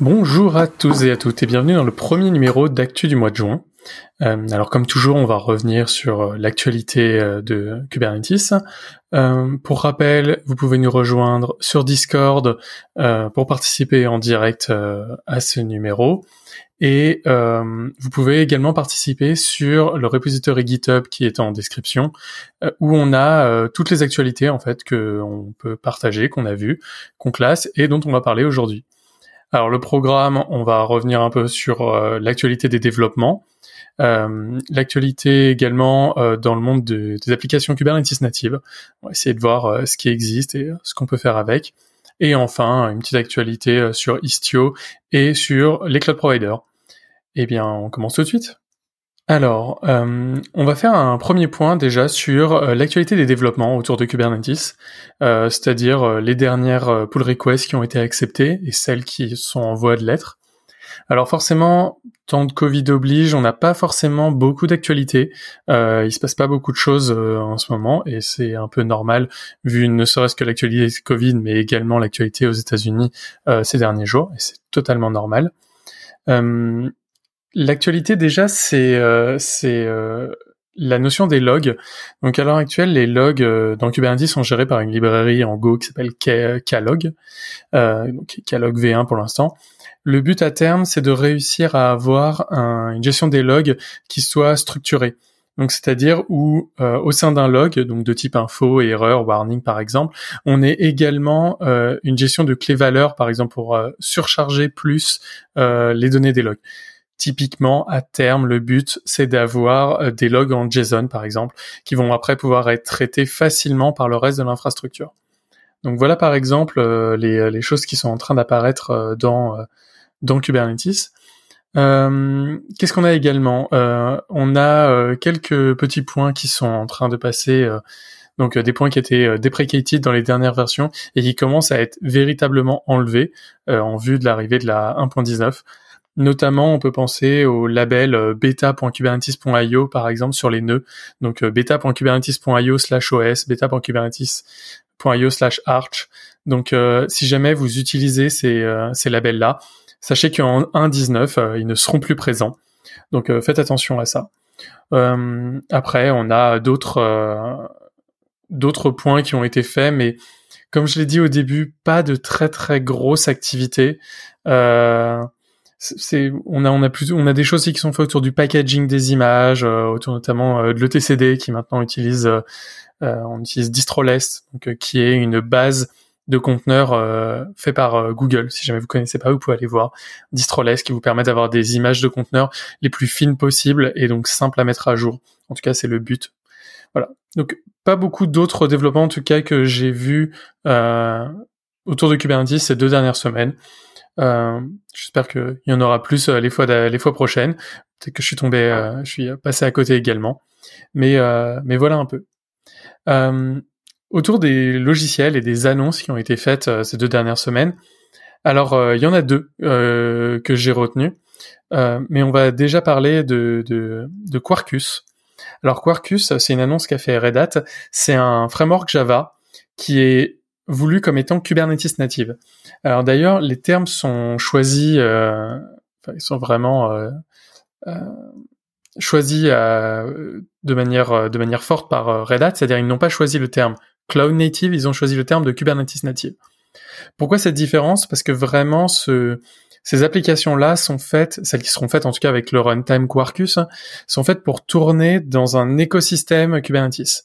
Bonjour à tous et à toutes et bienvenue dans le premier numéro d'Actu du mois de juin. Euh, alors comme toujours, on va revenir sur euh, l'actualité euh, de Kubernetes. pour rappel, vous pouvez nous rejoindre sur Discord pour participer en direct à ce numéro. Et vous pouvez également participer sur le repository GitHub qui est en description, où on a toutes les actualités en fait que on peut partager, qu'on a vues, qu'on classe et dont on va parler aujourd'hui. Alors le programme, on va revenir un peu sur euh, l'actualité des développements, euh, l'actualité également euh, dans le monde des applications Kubernetes natives. On va essayer de voir ce qui existe et ce qu'on peut faire avec. Et enfin, une petite actualité sur Istio et sur les cloud providers. Eh bien, on commence tout de suite. Alors, euh, on va faire un premier point déjà sur euh, l'actualité des développements autour de Kubernetes, euh, c'est-à-dire les dernières pull requests qui ont été acceptées et celles qui sont en voie de l'être. Alors forcément, tant de Covid oblige, on n'a pas forcément beaucoup d'actualité. Euh, il se passe pas beaucoup de choses en ce moment et c'est un peu normal vu ne serait-ce que l'actualité Covid, mais également l'actualité aux États-Unis ces derniers jours et c'est totalement normal. L'actualité déjà, c'est euh, euh, la notion des logs. Donc à l'heure actuelle, les logs euh, dans Kubernetes sont gérés par une librairie en Go qui s'appelle Klog, donc Klog V1 pour l'instant. Le but à terme, c'est de réussir à avoir une gestion des logs qui soit structurée. Donc c'est-à-dire où au sein d'un log, donc de type info, erreur, warning par exemple, on ait également une gestion de clés valeurs, par exemple pour surcharger plus les données des logs. Typiquement, à terme, le but, c'est d'avoir euh, des logs en JSON, par exemple, qui vont après pouvoir être traités facilement par le reste de l'infrastructure. Donc voilà, par exemple, euh, euh, les, choses qui sont en train d'apparaître dans, Kubernetes. Qu'est-ce qu'on a également? On a quelques petits points qui sont en train de passer, donc des points qui étaient deprecated dans les dernières versions et qui commencent à être véritablement enlevés en vue de l'arrivée de la 1.19. Notamment, on peut penser au label euh, beta.kubernetes.io par exemple sur les nœuds. Donc euh, beta.kubernetes.io slash os, beta.kubernetes.io slash arch. Donc euh, si jamais vous utilisez ces, labels-là, sachez qu'en 1.19, ils ne seront plus présents. Donc faites attention à ça. après, on a d'autres d'autres points qui ont été faits, mais comme je l'ai dit au début, pas de très très grosse activité. On a des choses qui sont faites autour du packaging des images, euh, autour notamment euh, de l'ETCD qui maintenant utilise euh, on utilise Distroless donc qui est une base de conteneurs fait par Google. Si jamais vous connaissez pas, vous pouvez aller voir Distroless qui vous permet d'avoir des images de conteneurs les plus fines possibles et donc simples à mettre à jour. En tout cas, c'est le but. Voilà. Donc pas beaucoup d'autres développements en tout cas que j'ai vu autour de Kubernetes ces deux dernières semaines. Euh, J'espère qu'il y en aura plus euh, les fois les fois prochaines. Peut-être que je suis tombé, euh, je suis passé à côté également. Mais mais voilà un peu. autour des logiciels et des annonces qui ont été faites ces deux dernières semaines. Alors il y en a deux que j'ai retenues. mais on va déjà parler de, de, de Quarkus. Alors Quarkus, c'est une annonce qu'a fait Red Hat. C'est un framework Java qui est voulu comme étant Kubernetes native. Alors d'ailleurs, les termes sont choisis, euh, ils sont vraiment euh, euh, choisis euh, de manière de manière forte par Red Hat, c'est-à-dire ils n'ont pas choisi le terme cloud native, ils ont choisi le terme de Kubernetes native. Pourquoi cette différence? Parce que vraiment ce ces applications-là sont faites, celles qui seront faites en tout cas avec le runtime Quarkus, sont faites pour tourner dans un écosystème Kubernetes.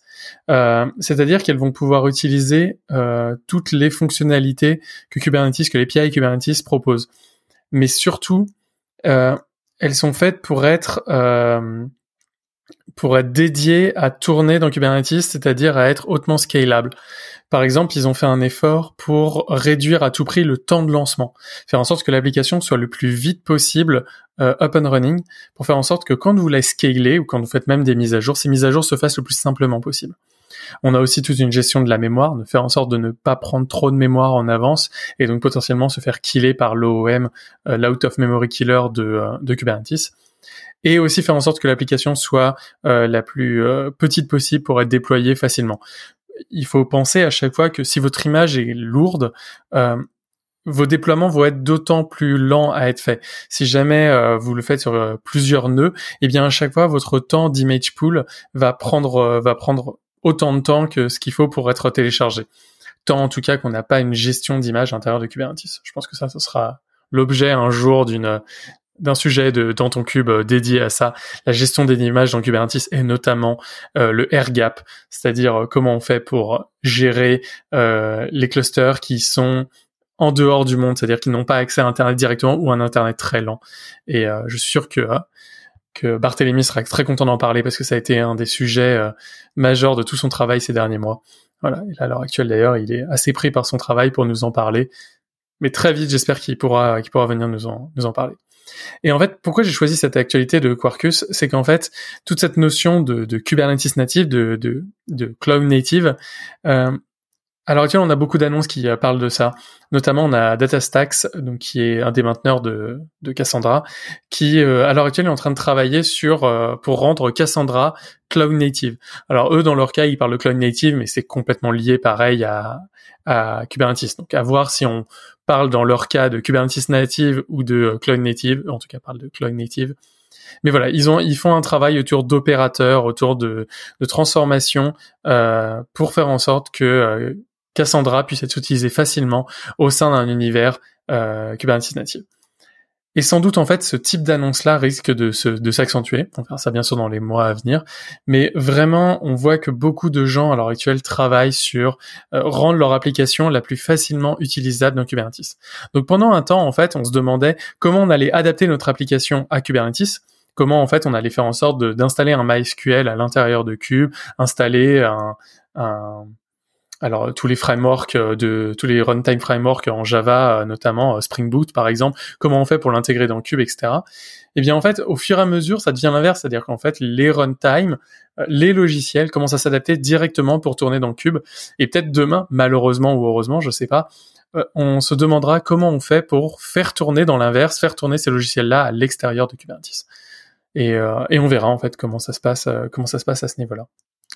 Euh, c'est-à-dire qu'elles vont pouvoir utiliser euh, toutes les fonctionnalités que Kubernetes, que les API Kubernetes proposent. Mais surtout, euh, elles sont faites pour être pour être dédiées à tourner dans Kubernetes, c'est-à-dire à être hautement scalable. Par exemple, ils ont fait un effort pour réduire à tout prix le temps de lancement, faire en sorte que l'application soit le plus vite possible euh, up and running, pour faire en sorte que quand vous la scalez ou quand vous faites même des mises à jour, ces mises à jour se fassent le plus simplement possible. On a aussi toute une gestion de la mémoire, de faire en sorte de ne pas prendre trop de mémoire en avance et donc potentiellement se faire killer par l'OOM, euh, l'out of memory killer de, euh, de Kubernetes et aussi faire en sorte que l'application soit euh, la plus petite possible pour être déployée facilement il faut penser à chaque fois que si votre image est lourde, euh, vos déploiements vont être d'autant plus lents à être faits. Si jamais euh, vous le faites sur euh, plusieurs nœuds, eh bien à chaque fois votre temps d'image pool va prendre euh, va prendre autant de temps que ce qu'il faut pour être téléchargé. Tant en tout cas qu'on n'a pas une gestion d'image à l'intérieur de Kubernetes. Je pense que ça, ce sera l'objet un jour d'une d'un sujet de dans ton cube dédié à ça, la gestion des images dans Kubernetes et notamment le air gap, c'est-à-dire comment on fait pour gérer les clusters qui sont en dehors du monde, c'est-à-dire qu'ils n'ont pas accès à Internet directement ou un Internet très lent. Et euh, je suis sûr que euh, que Barthélemy sera très content d'en parler parce que ça a été un des sujets euh, majeurs de tout son travail ces derniers mois. Voilà. Et à l'heure actuelle d'ailleurs, il est assez pris par son travail pour nous en parler. Mais très vite, j'espère qu'il pourra qu'il pourra venir nous en nous en parler. Et en fait, pourquoi j'ai choisi cette actualité de Quarkus, c'est qu'en fait, toute cette notion de, Kubernetes native, de cloud native, euh, à l'heure actuelle, on a beaucoup d'annonces qui euh, parlent de ça. Notamment, on a DataStax, donc qui est un des mainteneurs de, Cassandra, qui euh, à l'heure actuelle est en train de travailler sur euh, pour rendre Cassandra cloud native. Alors eux, dans leur cas, ils parlent de cloud native, mais c'est complètement lié, pareil, à, à Kubernetes. Donc à voir si on parle dans leur cas de Kubernetes native ou de cloud native. En tout cas, parle de cloud native. Mais voilà, ils ont, ils font un travail autour d'opérateurs, autour de, de transformation, pour faire en sorte que Cassandra puisse être utilisé facilement au sein d'un univers euh, Kubernetes native. Et sans doute, en fait, ce type d'annonce-là risque de, s'accentuer. On verra ça bien sûr dans les mois à venir. Mais vraiment, on voit que beaucoup de gens à l'heure actuelle travaillent sur euh, rendre leur application la plus facilement utilisable dans Kubernetes. Donc pendant un temps, en fait, on se demandait comment on allait adapter notre application à Kubernetes comment en fait on allait faire en sorte d'installer un MySQL à l'intérieur de Kube, installer un, alors tous les frameworks euh, tous les runtime frameworks en Java, euh, notamment euh, Spring Boot par exemple, comment on fait pour l'intégrer dans Cube, etc. Eh bien en fait, au fur et à mesure, ça devient l'inverse, c'est-à-dire qu'en fait les runtime, les logiciels commencent à s'adapter directement pour tourner dans Cube. Et peut-être demain, malheureusement ou heureusement, je sais pas, on se demandera comment on fait pour faire tourner dans l'inverse, faire tourner ces logiciels-là à l'extérieur de Kubernetes. Et, et, on verra en fait comment ça se passe à ce niveau-là.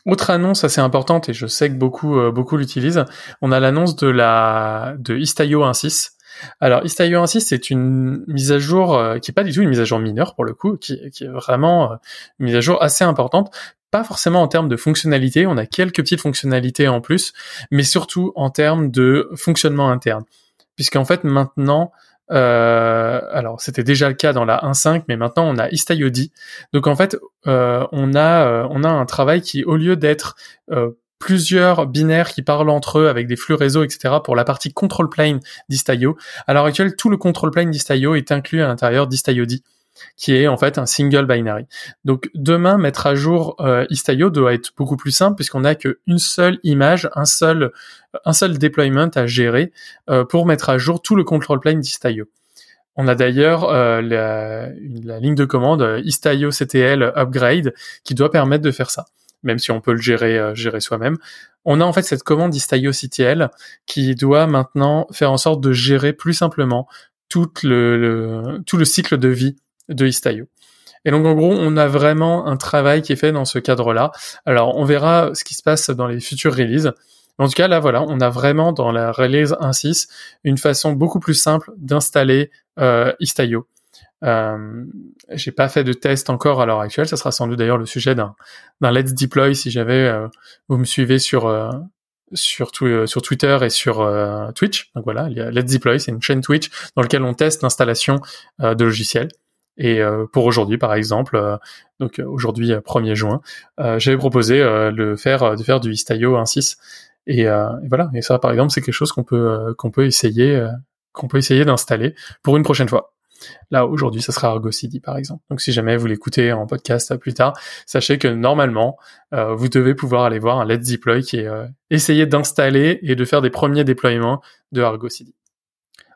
Autre annonce assez importante et je sais que beaucoup euh, beaucoup l'utilisent, on a l'annonce de la de Istio 1.6. Alors Istio 1.6 c'est une mise à jour euh, qui est pas du tout une mise à jour mineure pour le coup, qui, qui est vraiment euh, une mise à jour assez importante. Pas forcément en termes de fonctionnalité, on a quelques petites fonctionnalités en plus, mais surtout en termes de fonctionnement interne. Puisqu'en fait maintenant, euh, alors c'était déjà le cas dans la 1.5, mais maintenant on a Istio-D. Donc en fait, euh, on a euh, on a un travail qui, au lieu d'être plusieurs binaires qui parlent entre eux avec des flux réseau, etc. pour la partie control plane d'Istio, à l'heure actuelle, tout le control plane d'Istio est inclus à l'intérieur d'Istio-D qui est en fait un single binary. Donc demain, mettre à jour euh, Istio doit être beaucoup plus simple puisqu'on n'a qu'une seule image, un seul, un seul deployment à gérer euh, pour mettre à jour tout le control plane d'Istio. On a d'ailleurs euh, la, ligne de commande euh, Istio CTL upgrade qui doit permettre de faire ça, même si on peut le gérer, gérer soi-même. On a en fait cette commande Istio CTL qui doit maintenant faire en sorte de gérer plus simplement tout le tout le cycle de vie de Istio. Et donc en gros, on a vraiment un travail qui est fait dans ce cadre-là. Alors on verra ce qui se passe dans les futures releases. En tout cas, là voilà, on a vraiment dans la release 1.6 une façon beaucoup plus simple d'installer euh, Istio. Euh, j'ai pas fait de test encore à l'heure actuelle. Ça sera sans doute d'ailleurs le sujet d'un Let's Deploy si j'avais euh, vous me suivez sur euh, euh, sur Twitter et sur Twitch. Donc voilà, il y a Let's Deploy, c'est une chaîne Twitch dans laquelle on teste l'installation de logiciels. Et pour aujourd'hui, par exemple, donc aujourd'hui 1er juin, j'avais proposé faire de faire du Istio 1.6 et, et, voilà. Et ça, par exemple, c'est quelque chose qu'on peut qu'on peut essayer qu'on peut essayer d'installer pour une prochaine fois. Là, aujourd'hui, ça sera Argo CD, par exemple. Donc, si jamais vous l'écoutez en podcast plus tard, sachez que normalement, euh, vous devez pouvoir aller voir un Let's Deploy qui est euh, essayer d'installer et de faire des premiers déploiements de Argo CD.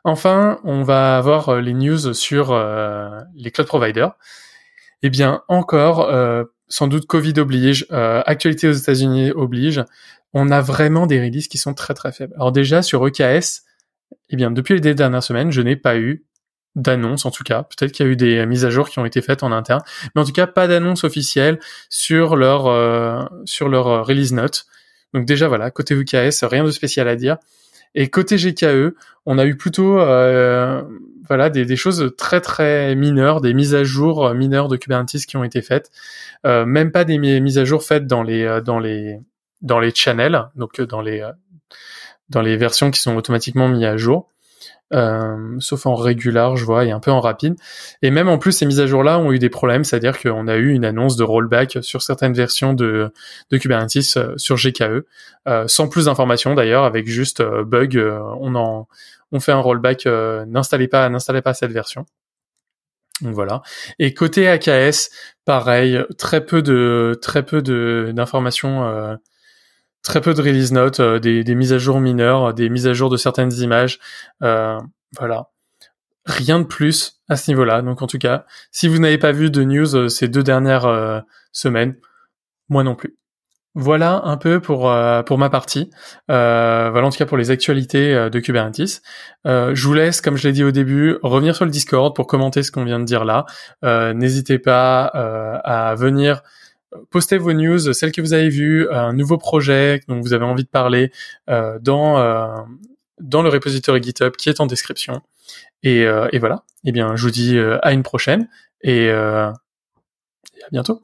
Enfin, on va avoir euh, les news sur les cloud providers. Eh bien, encore, sans doute Covid oblige, actualité aux États-Unis oblige, on a vraiment des releases qui sont très très faibles. Alors déjà, sur EKS, eh bien, depuis les dernières semaines, je n'ai pas eu d'annonce en tout cas. Peut-être qu'il y a eu des mises à jour qui ont été faites en interne, mais en tout cas pas d'annonce officielle sur leur euh, sur leur euh, release note. Donc déjà voilà, côté UKS, rien de spécial à dire. Et côté GKE, on a eu plutôt voilà des, des, choses très très mineures, des mises à jour mineures de Kubernetes qui ont été faites, même pas des mises à jour faites dans les dans les dans les channels, donc dans les dans les versions qui sont automatiquement mises à jour. Euh, sauf en régular, je vois, et un peu en rapide. Et même en plus, ces mises à jour-là ont eu des problèmes, c'est-à-dire qu'on a eu une annonce de rollback sur certaines versions de, Kubernetes euh, sur GKE, euh, sans plus d'informations d'ailleurs, avec juste bug, on en on fait un rollback, n'installez pas, n'installez pas cette version. Donc voilà. Et côté AKS, pareil, très peu de très peu de d'informations très peu de release notes, euh, des, mises à jour mineures, des mises à jour de certaines images. Euh, voilà. Rien de plus à ce niveau-là. Donc en tout cas, si vous n'avez pas vu de news euh, ces deux dernières semaines, moi non plus. Voilà un peu pour pour ma partie. voilà en tout cas pour les actualités de Kubernetes. je vous laisse, comme je l'ai dit au début, revenir sur le Discord pour commenter ce qu'on vient de dire là. N'hésitez pas à venir postez vos news, celles que vous avez vues, un nouveau projet dont vous avez envie de parler euh, dans euh, dans le repository GitHub qui est en description. Et, euh, et voilà. Eh bien, je vous dis à une prochaine et, et à bientôt.